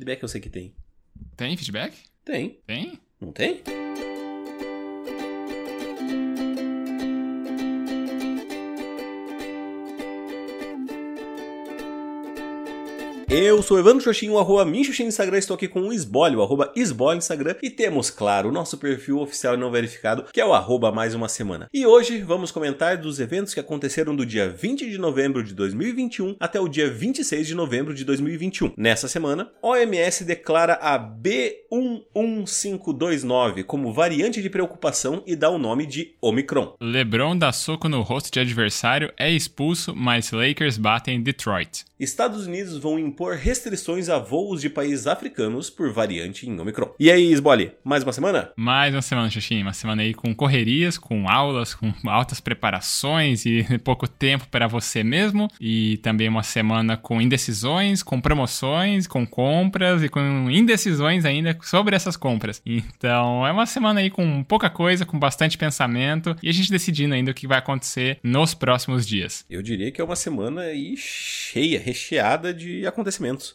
Feedback eu sei que tem. Tem feedback? Tem. Tem? Não tem? Eu sou Evandro Xoxinho, arroba Minxoxin no Instagram, estou aqui com o Esbolho, arroba Esbolho no Instagram, e temos, claro, o nosso perfil oficial e não verificado, que é o arroba mais uma semana. E hoje vamos comentar dos eventos que aconteceram do dia 20 de novembro de 2021 até o dia 26 de novembro de 2021. Nessa semana, OMS declara a B11529 como variante de preocupação e dá o nome de Omicron. LeBron dá soco no rosto de adversário, é expulso, mas Lakers batem Detroit. Estados Unidos vão impor restrições a voos de países africanos por variante em Omicron. E aí, Sboli, mais uma semana? Mais uma semana, Xuxinha. Uma semana aí com correrias, com aulas, com altas preparações e pouco tempo para você mesmo. E também uma semana com indecisões, com promoções, com compras e com indecisões ainda sobre essas compras. Então, é uma semana aí com pouca coisa, com bastante pensamento e a gente decidindo ainda o que vai acontecer nos próximos dias. Eu diria que é uma semana aí cheia, recheada de acontecimentos.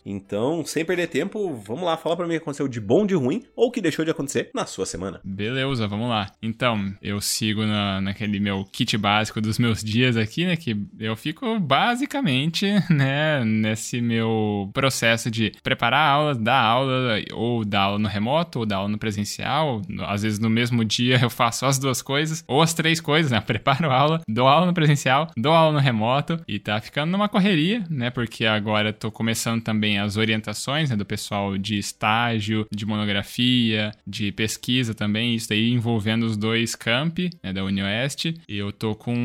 Então, sem perder tempo, vamos lá, fala para mim o que aconteceu de bom, de ruim ou o que deixou de acontecer na sua semana. Beleza, vamos lá. Então, eu sigo na, naquele meu kit básico dos meus dias aqui, né? Que eu fico basicamente, né, nesse meu processo de preparar aulas, dar aula, ou dar aula no remoto, ou dar aula no presencial. Às vezes no mesmo dia eu faço as duas coisas, ou as três coisas, né? Preparo aula, dou aula no presencial, dou aula no remoto, e tá ficando numa correria, né? Porque agora tô começando também as orientações né, do pessoal de estágio, de monografia, de pesquisa também, isso aí envolvendo os dois campi né, da Unioeste. E eu tô com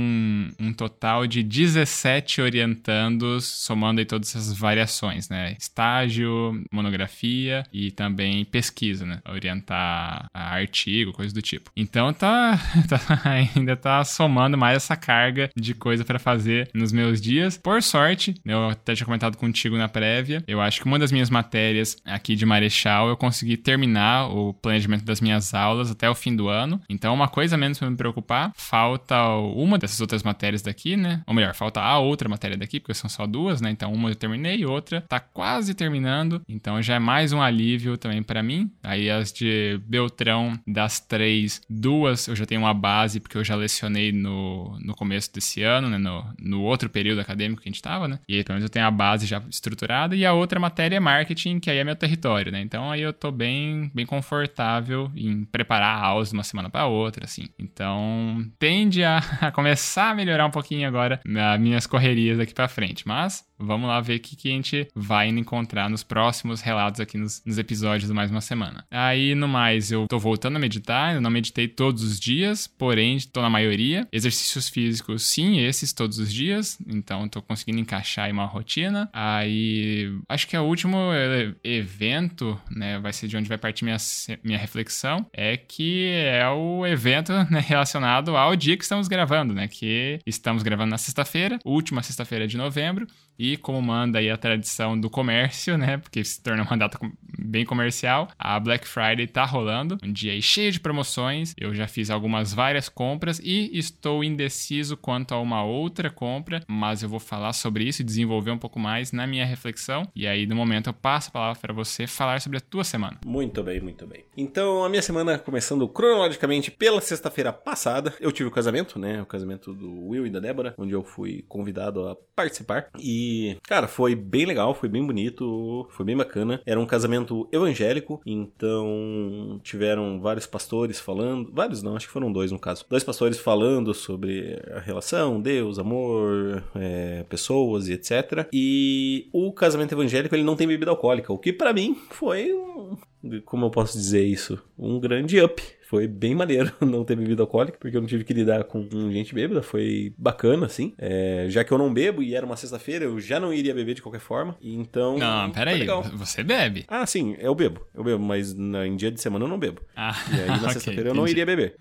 um, total de 17 orientandos, somando aí todas essas variações, né? Estágio, monografia e também pesquisa, né? Orientar artigo, coisa do tipo. Então tá, tá ainda tá somando mais essa carga de coisa para fazer nos meus dias. Por sorte, eu até tinha comentado contigo na prévia, eu acho que uma das minhas matérias aqui de Marechal eu consegui terminar o planejamento das minhas aulas até o fim do ano. Então, uma coisa menos para me preocupar. Falta uma dessas outras matérias daqui, né? Ou melhor, falta a outra matéria daqui, porque são só duas, né? Então, uma eu terminei, outra tá quase terminando. Então, já é mais um alívio também para mim. Aí, as de Beltrão, das três, duas eu já tenho uma base, porque eu já lecionei no, no começo desse ano, né? No, no outro período acadêmico que a gente tava, né? E aí, pelo menos eu tenho a base já estruturada. E a outra matéria é marketing, que aí é meu território, né? Então, aí eu tô bem, bem confortável em preparar aulas de uma semana para outra, assim. Então, tende a, a, começar a melhorar um pouquinho agora nas minhas correrias daqui para frente. Mas vamos lá ver o que, que a gente vai encontrar nos próximos relatos aqui nos, nos, episódios do Mais Uma Semana. Aí, no mais, eu tô voltando a meditar, eu não meditei todos os dias, porém, tô na maioria. Exercícios físicos, sim, esses todos os dias, então tô conseguindo encaixar aí uma rotina. Aí, acho que é o último evento, né, vai ser de onde vai partir minha, minha reflexão, é que é o evento né, relacionado ao dia que estamos gravando, né, que estamos gravando na sexta-feira, última sexta-feira de novembro, e como manda aí a tradição do comércio, né? Porque se torna uma data bem comercial, a Black Friday tá rolando, um dia aí cheio de promoções. Eu já fiz algumas várias compras e estou indeciso quanto a uma outra compra, mas eu vou falar sobre isso e desenvolver um pouco mais na minha reflexão. E aí, no momento, eu passo a palavra para você falar sobre a tua semana. Muito bem, muito bem. Então, a minha semana começando cronologicamente pela sexta-feira passada, eu tive o casamento, né? O casamento do Will e da Débora, onde eu fui convidado a participar. E cara, foi bem legal, foi bem bonito, foi bem bacana. Era um casamento evangélico, então tiveram vários pastores falando, vários não, acho que foram dois no caso. Dois pastores falando sobre a relação, Deus, amor, é, pessoas e etc. E o casamento evangélico ele não tem bebida alcoólica, o que para mim foi um, como eu posso dizer isso, um grande up foi bem maneiro não ter bebido alcoólica, porque eu não tive que lidar com gente bêbada. Foi bacana, assim. É, já que eu não bebo e era uma sexta-feira, eu já não iria beber de qualquer forma. Então. Não, peraí. Você bebe? Ah, sim, eu bebo. Eu bebo, mas na, em dia de semana eu não bebo. Ah, e aí na okay, sexta-feira eu não iria beber.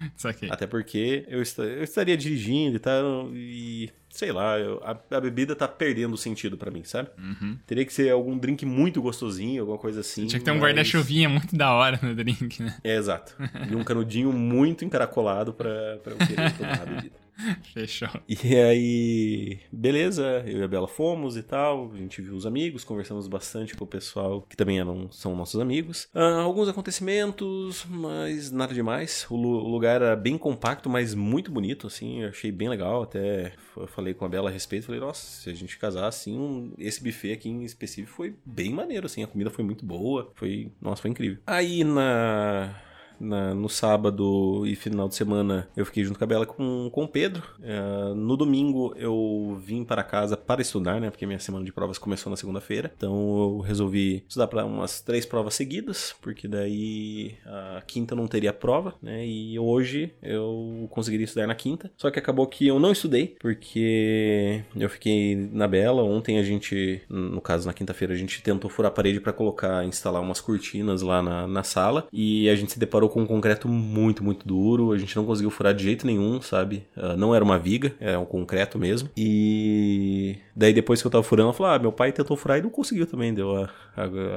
Até porque eu, est eu estaria dirigindo e tal. E sei lá, eu, a, a, bebida tá perdendo o sentido para mim, sabe? Uhum. Teria que ser algum drink muito gostosinho, alguma coisa assim. Tinha que ter um guarda-chuvinha muito da hora no drink, né? É, exato. E um canudinho muito encaracolado pra, pra eu querer tomar a bebida. Fechou. E aí, beleza, eu e a Bela fomos e tal. A gente viu os amigos, conversamos bastante com o pessoal que também eram, são nossos amigos. Ah, alguns acontecimentos, mas nada demais. O, o, lugar era bem compacto, mas muito bonito, assim. Eu achei bem legal. Até falei com a Bela a respeito. Falei, nossa, se a gente casar assim, um, esse buffet aqui em específico foi bem maneiro, assim. A comida foi muito boa. Foi, nossa, foi incrível. Aí na na, no sábado e final de semana eu fiquei junto com a Bela com, com o Pedro. Uh, no domingo eu vim para casa para estudar, né? Porque minha semana de provas começou na segunda-feira. Então eu resolvi estudar para umas três provas seguidas, porque daí a quinta não teria prova, né? E hoje eu conseguiria estudar na quinta. Só que acabou que eu não estudei, porque eu fiquei na Bela. Ontem a gente, no caso na quinta-feira, a gente tentou furar a parede para colocar, instalar umas cortinas lá na, na sala. E a gente se deparou com um concreto muito, muito duro. A gente não conseguiu furar de jeito nenhum, sabe? Uh, não era uma viga, era um concreto mesmo. E daí depois que eu tava furando, eu falei, ah, meu pai tentou furar e não conseguiu também. Deu a...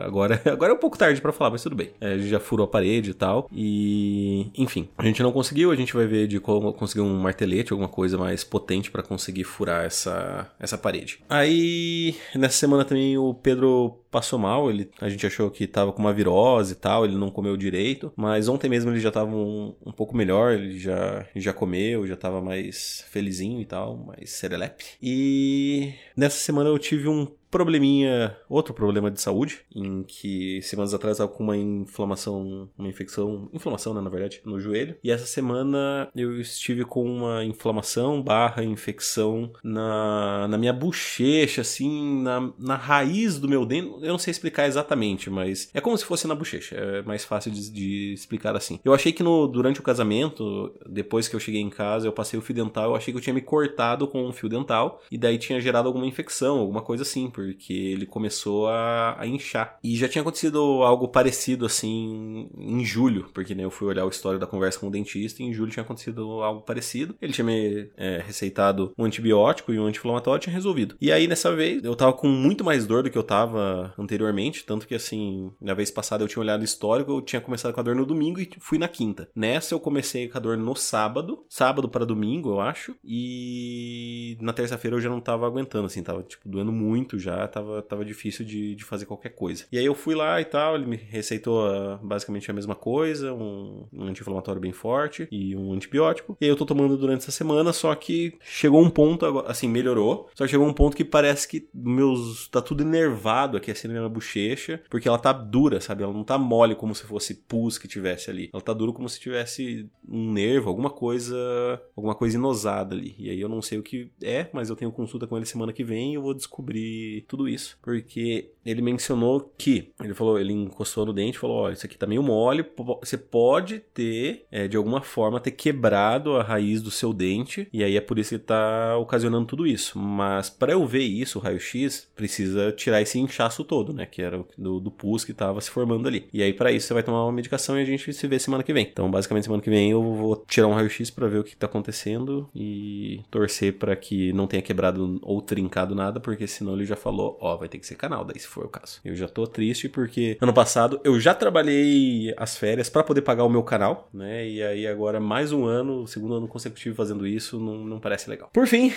agora, agora é um pouco tarde para falar, mas tudo bem. É, a gente já furou a parede e tal. E enfim, a gente não conseguiu. A gente vai ver de como conseguir um martelete, alguma coisa mais potente para conseguir furar essa, essa parede. Aí nessa semana também o Pedro passou mal, ele, a gente achou que tava com uma virose e tal, ele não comeu direito, mas ontem mesmo ele já tava um, um pouco melhor, ele já, já comeu, já tava mais felizinho e tal, mais serelepe. E nessa semana eu tive um probleminha, outro problema de saúde, em que semanas atrás estava com uma inflamação, uma infecção, inflamação, né, na verdade, no joelho. E essa semana eu estive com uma inflamação barra infecção na, na minha bochecha, assim, na, na raiz do meu dente. Eu não sei explicar exatamente, mas é como se fosse na bochecha. É mais fácil de, de explicar assim. Eu achei que no, durante o casamento, depois que eu cheguei em casa, eu passei o fio dental, eu achei que eu tinha me cortado com um fio dental e daí tinha gerado alguma infecção, alguma coisa assim, porque ele começou a, a, inchar. E já tinha acontecido algo parecido assim em julho, porque né, eu fui olhar o histórico da conversa com o dentista e em julho tinha acontecido algo parecido. Ele tinha me é, receitado um antibiótico e um anti-inflamatório tinha resolvido. E aí nessa vez eu tava com muito mais dor do que eu tava anteriormente, tanto que assim, na vez passada eu tinha olhado o histórico, eu tinha começado com a dor no domingo e fui na quinta. Nessa eu comecei com a dor no sábado, sábado para domingo, eu acho, e na terça-feira eu já não tava aguentando, assim, tava tipo doendo muito já, tava tava, tava difícil de, de fazer qualquer coisa. E aí eu fui lá e tal, ele me receitou uh, basicamente a mesma coisa, um, um anti-inflamatório bem forte e um antibiótico. E aí eu tô tomando durante essa semana, só que chegou um ponto, assim, melhorou, só que chegou um ponto que parece que meus. tá tudo enervado aqui assim na minha bochecha, porque ela tá dura, sabe? Ela não tá mole como se fosse pus que tivesse ali. Ela tá dura como se tivesse um nervo, alguma coisa, alguma coisa inosada ali. E aí eu não sei o que é, mas eu tenho consulta com ele semana que vem e eu vou descobrir tudo isso porque ele mencionou que, ele falou, ele encostou no dente e falou, olha, isso aqui tá meio mole, você pode ter, é, de alguma forma, ter quebrado a raiz do seu dente, e aí é por isso que tá ocasionando tudo isso. Mas para eu ver isso, o raio-x, precisa tirar esse inchaço todo, né, que era do, do pus que tava se formando ali. E aí para isso você vai tomar uma medicação e a gente se vê semana que vem. Então, basicamente, semana que vem eu vou tirar um raio-x para ver o que tá acontecendo e torcer para que não tenha quebrado ou trincado nada, porque senão ele já falou, ó, vai ter que ser canal daí, se for o caso. Eu já tô triste porque ano passado eu já trabalhei as férias para poder pagar o meu canal, né? E aí agora mais um ano, segundo ano consecutivo fazendo isso, não, não parece legal. Por fim,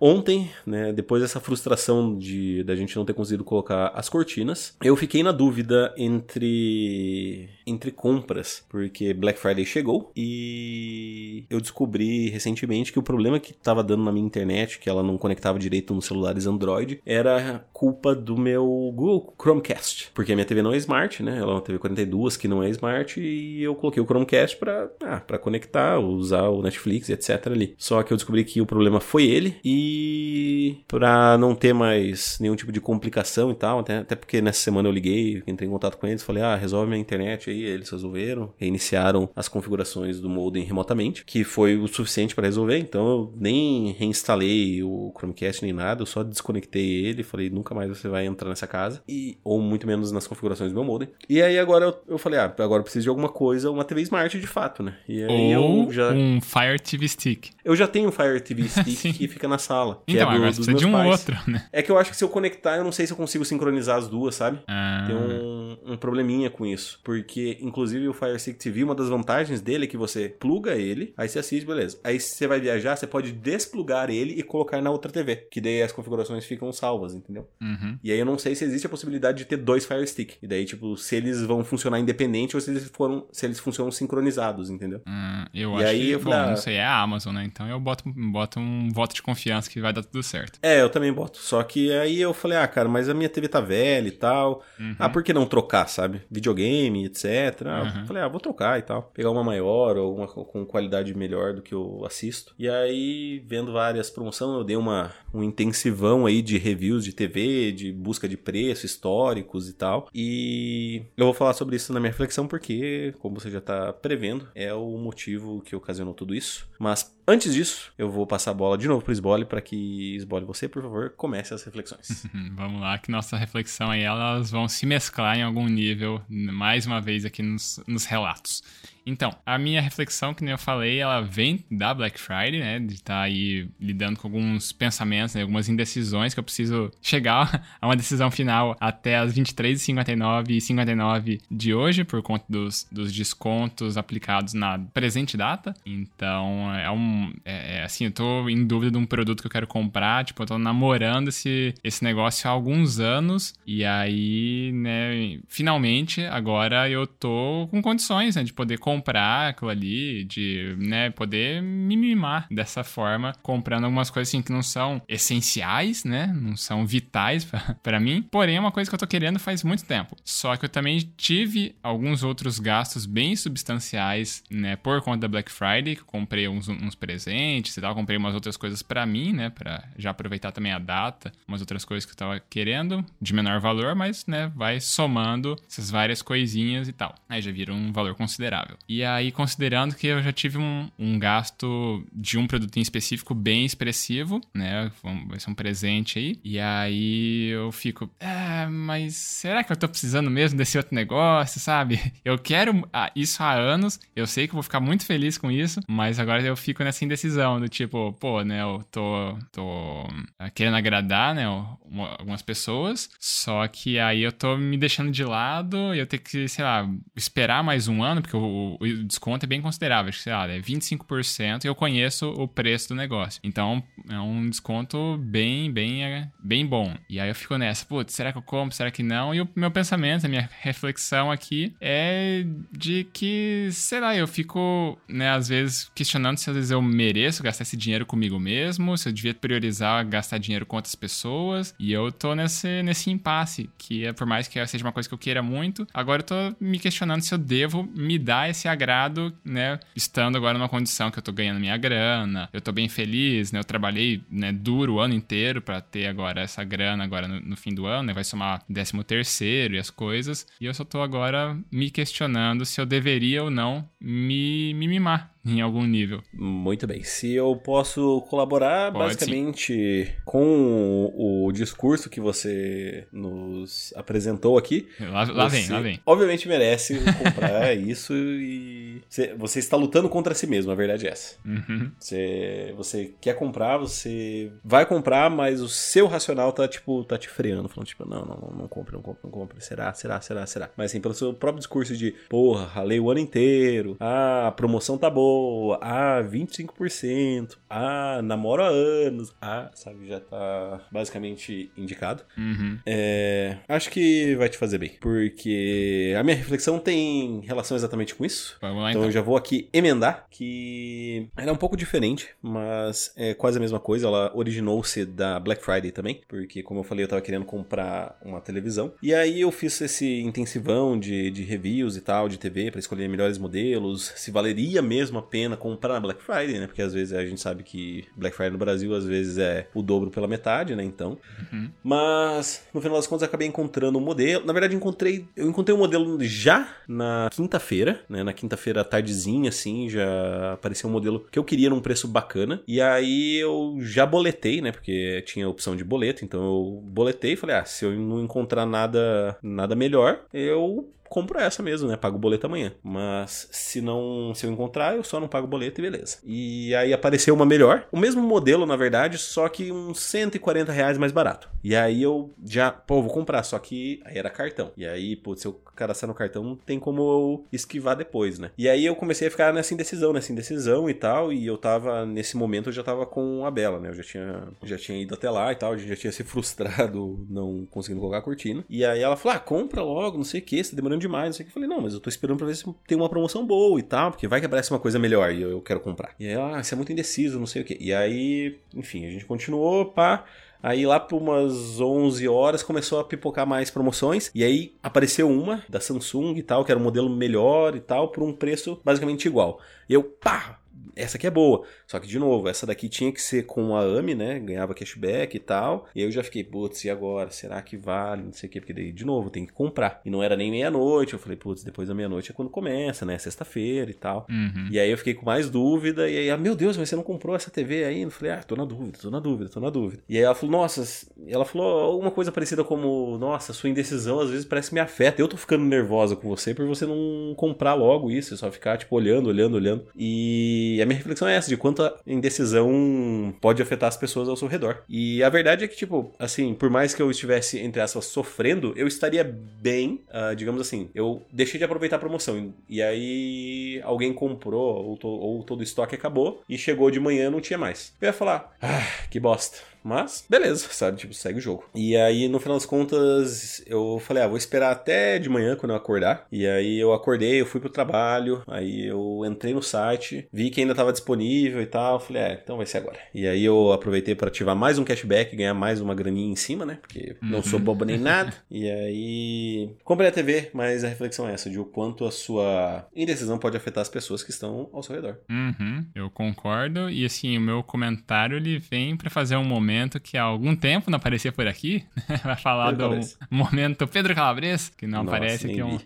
ontem, né, depois dessa frustração de da gente não ter conseguido colocar as cortinas, eu fiquei na dúvida entre entre compras, porque Black Friday chegou e eu descobri recentemente que o problema que estava dando na minha internet, que ela não conectava direito nos celulares Android, era culpa do meu Google Chromecast, porque a minha TV não é smart, né? Ela é uma TV 42 que não é smart e eu coloquei o Chromecast para ah, para conectar, usar o Netflix, etc ali. Só que eu descobri que o problema foi ele e para não ter mais nenhum tipo de complicação e tal, até, até porque nessa semana eu liguei, entrei em contato com eles, falei: "Ah, resolve minha internet aí eles resolveram, reiniciaram as configurações do modem remotamente, que foi o suficiente para resolver, então eu nem reinstalei o Chromecast nem nada, eu só desconectei ele, falei, nunca mais você vai entrar nessa casa e ou muito menos nas configurações do meu modem. E aí agora eu, eu falei, ah, agora eu preciso de alguma coisa, uma TV Smart de fato, né? E aí Ou eu já um Fire TV Stick. eu já tenho um Fire TV Stick que fica na sala, que Então, é do, agora dos você precisa meus de um pais. outro, né? É que eu acho que se eu conectar, eu não sei se eu consigo sincronizar as duas, sabe? Ah, Tem um, um probleminha com isso. Porque, inclusive, o Fire Stick TV, uma das vantagens dele é que você pluga ele, aí você assiste, beleza. Aí se você vai viajar, você pode desplugar ele e colocar na outra TV. Que daí as configurações ficam salvas, entendeu? uhum. E aí eu não sei se existe a possibilidade de ter dois Fire Stick. E daí, tipo, se eles vão funcionar independente ou se eles foram. se eles funcionam sincronizados, entendeu? Ah, eu E acho aí que, eu bom, falei, ah, não sei, é a Amazon, né? Então eu boto, boto um voto de confiança que vai dar tudo certo. É, eu também boto. Só que aí eu falei, ah, cara, mas a minha TV tá velha e tal. Uhum. Ah, por que não trocar, sabe? Videogame, etc. Ah, Uhum. Falei, ah, vou trocar e tal. Pegar uma maior ou uma com qualidade melhor do que eu assisto. E aí, vendo várias promoções, eu dei uma, um intensivão aí de reviews de TV, de busca de preço, históricos e tal. E eu vou falar sobre isso na minha reflexão, porque, como você já tá prevendo, é o motivo que ocasionou tudo isso. Mas antes disso, eu vou passar a bola de novo pro Sbole para que Sbole você, por favor, comece as reflexões. Vamos lá, que nossa reflexão aí, elas vão se mesclar em algum nível, mais uma vez aqui nos, nos relatos. Então, a minha reflexão, que nem eu falei, ela vem da Black Friday, né? De estar aí lidando com alguns pensamentos, né, algumas indecisões que eu preciso chegar a uma decisão final até as 23h59 e 59 de hoje, por conta dos, dos descontos aplicados na presente data. Então, é um. É, é, assim, eu tô em dúvida de um produto que eu quero comprar. Tipo, tô namorando esse, esse negócio há alguns anos. E aí, né, finalmente, agora eu tô com condições, né, de poder comprar aquilo ali, de, né, poder me mimar dessa forma, comprando algumas coisas assim que não são essenciais, né, não são vitais pra mim, porém é uma coisa que eu tô querendo faz muito tempo. Só que eu também tive alguns outros gastos bem substanciais, né, por conta da Black Friday, que eu comprei uns, uns presentes e tal, comprei umas outras coisas pra mim, né, pra já aproveitar também a data, umas outras coisas que eu tava querendo, de menor valor, mas, né, vai somando essas várias coisinhas e tal. Aí já vira um valor considerável. E aí, considerando que eu já tive um, um gasto de um produto em específico bem expressivo, né, vai ser um presente aí, e aí eu fico, ah, mas será que eu tô precisando mesmo desse outro negócio, sabe? Eu quero ah, isso há anos, eu sei que eu vou ficar muito feliz com isso, mas agora eu fico nessa indecisão do tipo, pô, né, eu tô, tô querendo agradar, né, uma- algumas pessoas, só que aí eu tô me deixando de lado e eu tenho que, sei lá, esperar mais um ano, porque o, o desconto é bem considerável, acho que, sei lá, é 25% e eu conheço o preço do negócio. Então, é um desconto bem, bem, é, bem bom. E aí eu fico nessa, putz, será que eu compro, será que não? E o meu pensamento, a minha reflexão aqui é de que, sei lá, eu fico, né, às vezes questionando se às vezes eu mereço gastar esse dinheiro comigo mesmo, se eu devia priorizar gastar dinheiro com outras pessoas. E eu tô nesse, nesse impasse, que é por mais que seja uma coisa que eu queira muito, agora eu tô me questionando se eu devo me dar esse agrado, né, estando agora numa condição que eu tô ganhando minha grana, eu tô bem feliz, né, eu trabalhei, né, duro o ano inteiro pra ter agora essa grana agora no, no fim do ano, né, vai somar décimo terceiro e as coisas, e eu só tô agora me questionando se eu deveria ou não me, me mimar em algum nível. Muito bem. Se eu posso colaborar, Pode basicamente, com o discurso que você nos apresentou aqui. Lá, lá vem, lá vem. Obviamente merece comprar isso e. Você, você está lutando contra si mesmo, a verdade é essa. Uhum. Você, você quer comprar, você vai comprar, mas o seu racional tá, tipo, tá te freando, falando, tipo, não, não, não, compre, não compre, não compre. Será, será, será, será? Mas assim, pelo seu próprio discurso de, porra, ralei o ano inteiro, ah, promoção tá boa, ah, 25%, ah, namoro há anos, ah, sabe, já tá basicamente indicado. Uhum. É, acho que vai te fazer bem, porque a minha reflexão tem relação exatamente com isso. Vamos lá Então então. eu já vou aqui emendar que ela é um pouco diferente, mas é quase a mesma coisa. Ela originou-se da Black Friday também, porque como eu falei, eu tava querendo comprar uma televisão. E aí eu fiz esse intensivão de, de reviews e tal, de TV, pra escolher melhores modelos, se valeria mesmo a pena comprar na Black Friday, né? Porque às vezes a gente sabe que Black Friday no Brasil às vezes é o dobro pela metade, né? Então. Uhum. Mas no final das contas eu acabei encontrando um modelo. Na verdade, encontrei. Eu encontrei um modelo já na quinta-feira, né? Na quinta-feira tardezinha, assim, já apareceu um modelo que eu queria num preço bacana. E aí eu já boletei, né? Porque tinha a opção de boleto, então eu boletei e falei, ah, se eu não encontrar nada, nada melhor, eu compro essa mesmo, né? Pago o boleto amanhã. Mas se não, se eu encontrar, eu só não pago o boleto e beleza. E aí apareceu uma melhor, o mesmo modelo na verdade, só que uns 140 reais mais barato. E aí eu já, pô, vou comprar, só que aí era cartão. E aí, se eu cadastrar no cartão, tem como eu esquivar depois, né? E aí eu comecei a ficar nessa indecisão, nessa indecisão e tal, e eu tava, nesse momento, eu já tava com a Bela, né? Eu já tinha, já tinha ido até lá e tal, a gente já tinha se frustrado não conseguindo colocar a cortina. E aí ela falou, ah, compra logo, não sei o que, você tá demorando demais, não sei o que. Eu falei, não, mas eu tô esperando pra ver se tem uma promoção boa e tal, porque vai que aparece uma coisa melhor e eu, eu quero comprar. E aí, ah, você é muito indeciso, não sei o que. E aí, enfim, a gente continuou, pá. Aí lá por umas 11 horas começou a pipocar mais promoções. E aí apareceu uma da Samsung e tal, que era um modelo melhor e tal, por um preço basicamente igual. E eu, pá, essa aqui é boa. Só que, de novo, essa daqui tinha que ser com a AMI, né? Ganhava cashback e tal. E aí eu já fiquei, putz, e agora? Será que vale? Não sei o quê. Porque daí, de novo, tem que comprar. E não era nem meia-noite. Eu falei, putz, depois da meia-noite é quando começa, né? Sexta-feira e tal. Uhum. E aí eu fiquei com mais dúvida. E aí, ah, meu Deus, mas você não comprou essa TV aí? Eu falei, ah, tô na dúvida, tô na dúvida, tô na dúvida. E aí ela falou, nossa, ela falou alguma coisa parecida como, nossa, sua indecisão às vezes parece que me afeta. Eu tô ficando nervosa com você por você não comprar logo isso, só ficar, tipo, olhando, olhando, olhando. E a minha reflexão é essa, de quanto a indecisão pode afetar as pessoas ao seu redor. E a verdade é que, tipo, assim, por mais que eu estivesse, entre aspas, sofrendo, eu estaria bem, uh, digamos assim. Eu deixei de aproveitar a promoção. E aí alguém comprou, ou, to ou todo o estoque acabou, e chegou de manhã não tinha mais. Eu ia falar, ah, que bosta. Mas, beleza, sabe? Tipo, segue o jogo. E aí, no final das contas, eu falei, ah, vou esperar até de manhã quando eu acordar. E aí eu acordei, eu fui pro trabalho, aí eu entrei no site, vi que ainda tava disponível e tal. Falei, é, então vai ser agora. E aí eu aproveitei para ativar mais um cashback, ganhar mais uma graninha em cima, né? Porque uhum. não sou bobo nem nada. e aí comprei a TV, mas a reflexão é essa, de o quanto a sua indecisão pode afetar as pessoas que estão ao seu redor. Uhum, eu concordo. E assim, o meu comentário ele vem para fazer um momento momento que há algum tempo não aparecia por aqui. Vai falar Pedro do Calabres. momento Pedro Calabres, que não Nossa, aparece aqui um...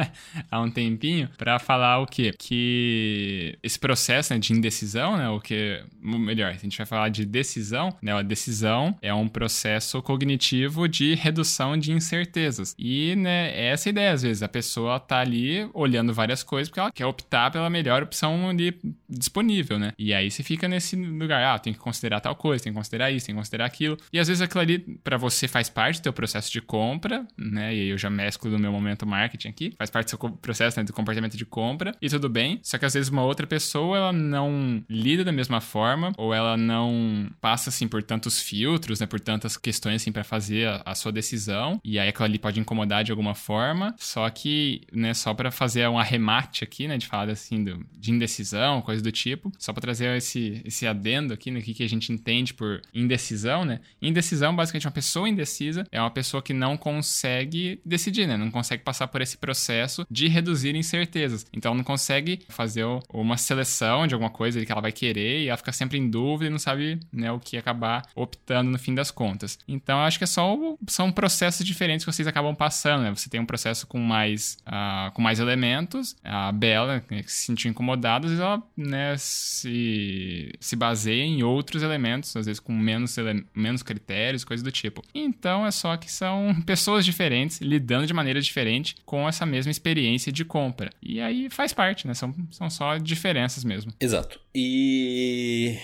há um tempinho, para falar o quê? Que esse processo né, de indecisão, né, o que melhor, a gente vai falar de decisão, né, a decisão é um processo cognitivo de redução de incertezas. E, né, é essa ideia às vezes, a pessoa tá ali olhando várias coisas porque ela quer optar pela melhor opção ali disponível, né? E aí você fica nesse lugar, ah, tem que considerar tal coisa, tem que considerar isso, que considerar aquilo. E às vezes aquilo ali para você faz parte do teu processo de compra, né? E aí eu já mesclo no meu momento marketing aqui, faz parte do seu processo né, do comportamento de compra e tudo bem. Só que às vezes uma outra pessoa ela não lida da mesma forma ou ela não passa assim por tantos filtros, né? Por tantas questões assim para fazer a, a, sua decisão e aí aquilo ali pode incomodar de alguma forma. Só que, né? Só para fazer um arremate aqui, né? De falar assim do, de indecisão, coisa do tipo, só para trazer esse esse adendo aqui, né? Que que a gente entende por indecisão indecisão, né? Indecisão, basicamente, uma pessoa indecisa é uma pessoa que não consegue decidir, né? Não consegue passar por esse processo de reduzir incertezas. Então, não consegue fazer uma seleção de alguma coisa que ela vai querer e ela fica sempre em dúvida e não sabe né, o que acabar optando no fim das contas. Então, acho que é só são processos diferentes que vocês acabam passando, né? Você tem um processo com mais, uh, com mais elementos. A Bela, né, que se sentiu incomodada, às vezes ela né, se, se baseia em outros elementos, às vezes com menos menos critérios, coisas do tipo. Então é só que são pessoas diferentes lidando de maneira diferente com essa mesma experiência de compra. E aí faz parte, né? São, são só diferenças mesmo. Exato. E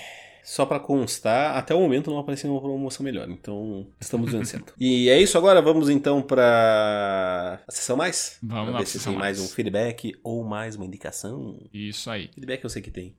só para constar, até o momento não apareceu uma promoção melhor, então estamos vencendo. e é isso agora, vamos então para a sessão mais? Vamos pra lá. Ver se tem mais um feedback ou mais uma indicação. Isso aí. Feedback eu sei que tem.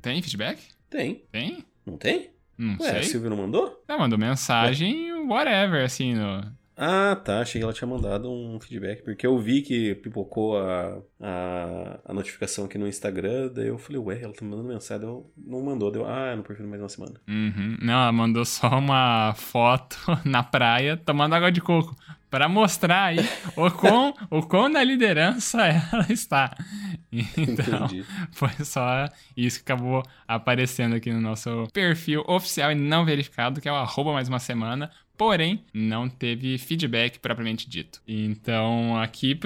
Tem feedback? Tem. Tem? Não tem? Não Ué, sei. a Silvia não mandou? Ela mandou mensagem, Ué. whatever, assim, no... Ah, tá. Achei que ela tinha mandado um feedback, porque eu vi que pipocou a, a, a notificação aqui no Instagram, daí eu falei, ué, ela tá mandando mensagem, eu não mandou, deu, ah, não prefiro mais uma semana. Uhum. Não, ela mandou só uma foto na praia tomando água de coco para mostrar aí o quão, o quão na liderança ela está. Então, Entendi. foi só isso que acabou aparecendo aqui no nosso perfil oficial e não verificado, que é o arroba mais uma semana, porém não teve feedback propriamente dito. Então, aqui,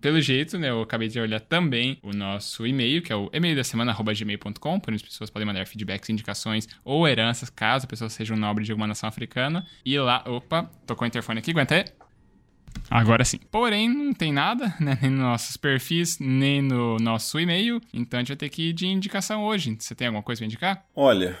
pelo jeito, né, eu acabei de olhar também o nosso e-mail, que é o e-mail da semana, gmail.com, por onde as pessoas podem mandar feedbacks, indicações ou heranças, caso a pessoa seja um nobre de alguma nação africana. E lá, opa, tocou o interfone aqui, aguenta aí. Agora sim. Porém, não tem nada, né? Nem nos nossos perfis, nem no nosso e-mail. Então a gente vai ter que ir de indicação hoje. Você tem alguma coisa pra indicar? Olha,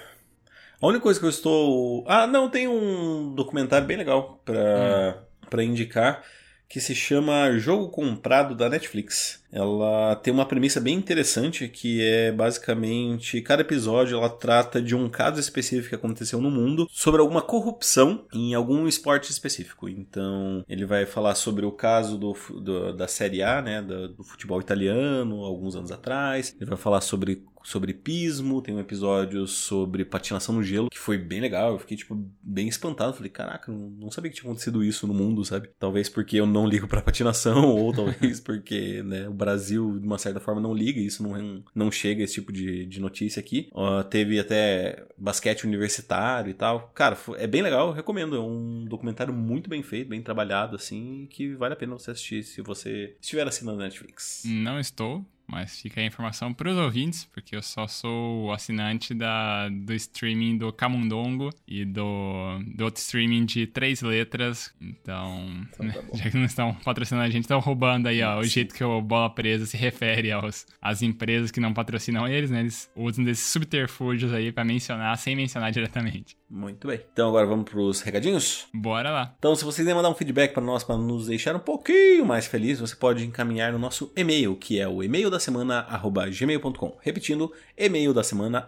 a única coisa que eu estou. Ah, não, tem um documentário bem legal pra, hum. Pra indicar que se chama Jogo Comprado da Netflix. Ela tem uma premissa bem interessante que é basicamente cada episódio ela trata de um caso específico que aconteceu no mundo sobre alguma corrupção em algum esporte específico. Então ele vai falar sobre o caso do, do da Série A, né, do, do futebol italiano, alguns anos atrás. Ele vai falar sobre sobre pismo, tem um episódio sobre patinação no gelo, que foi bem legal. Eu fiquei, tipo, bem espantado. Falei, caraca, não, sabia que tinha acontecido isso no mundo, sabe? Talvez porque eu não ligo pra patinação, ou talvez porque, né, o Brasil, de uma certa forma, não liga, isso não, não chega esse tipo de, de notícia aqui. Uh, teve até basquete universitário e tal. Cara, é bem legal, recomendo. É um documentário muito bem feito, bem trabalhado, assim, que vale a pena você assistir se você estiver assinando Netflix. Não estou, mas fica a informação para os ouvintes, porque eu só sou assinante da, do streaming do Camundongo e do, do outro streaming de três letras. Então, então tá já que não estão patrocinando a gente, estão roubando aí ó, o jeito que o Bola Presa se refere aos, às empresas que não patrocinam eles, né? Eles usam desses subterfúgios aí para mencionar sem mencionar diretamente. Muito bem. Então agora vamos para os recadinhos? Bora lá. Então, se você quiser mandar um feedback para nós, para nos deixar um pouquinho mais felizes, você pode encaminhar no nosso e-mail, que é o e-mail da semana gmail.com. Repetindo, e-mail da semana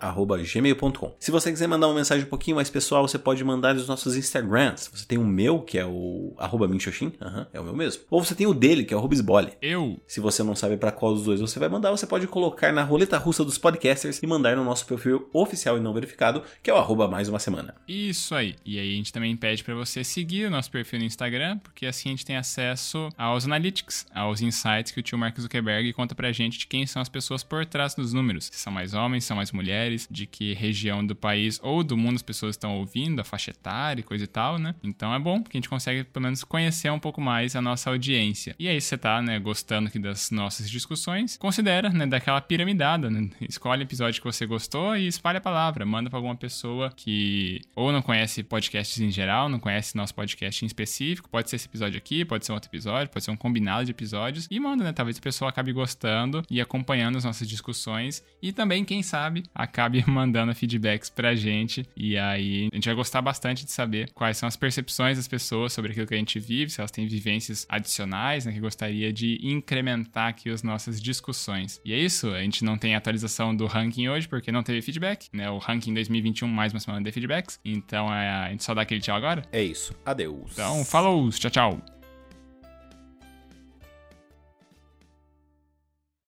gmail.com. Se você quiser mandar uma mensagem um pouquinho mais pessoal, você pode mandar nos nossos Instagrams. Você tem o meu, que é o arroba Minxoxin, uhum, é o meu mesmo. Ou você tem o dele, que é o Rubisbole. Eu. Se você não sabe para qual dos dois você vai mandar, você pode colocar na roleta russa dos podcasters e mandar no nosso perfil oficial e não verificado, que é o arroba mais uma semana. Isso aí. E aí a gente também pede para você seguir o nosso perfil no Instagram, porque assim a gente tem acesso aos analytics, aos insights que o tio Mark Zuckerberg conta pra gente de quem são as pessoas por trás dos números. Se são mais homens, são mais mulheres, de que região do país ou do mundo as pessoas estão ouvindo, a faixa etária e coisa e tal, né? Então é bom, porque a gente consegue pelo menos conhecer um pouco mais a nossa audiência. E aí, se você tá, né, gostando aqui das nossas discussões, considera, né, daquela piramidada, né? Escolhe o episódio que você gostou e espalha a palavra, manda para alguma pessoa que ou não conhece podcasts em geral, não conhece nosso podcast em específico, pode ser esse episódio aqui, pode ser um outro episódio, pode ser um combinado de episódios, e manda, né? Talvez a pessoa acabe gostando e acompanhando as nossas discussões, e também, quem sabe, acabe mandando feedbacks pra gente, e aí a gente vai gostar bastante de saber quais são as percepções das pessoas sobre aquilo que a gente vive, se elas têm vivências adicionais, né, que gostaria de incrementar aqui as nossas discussões. E é isso, a gente não tem atualização do ranking hoje, porque não teve feedback, né? O ranking 2021 mais uma semana de feedbacks. Então é, a gente só dá aquele tchau agora? É isso. Adeus. Então, falou, tchau, tchau.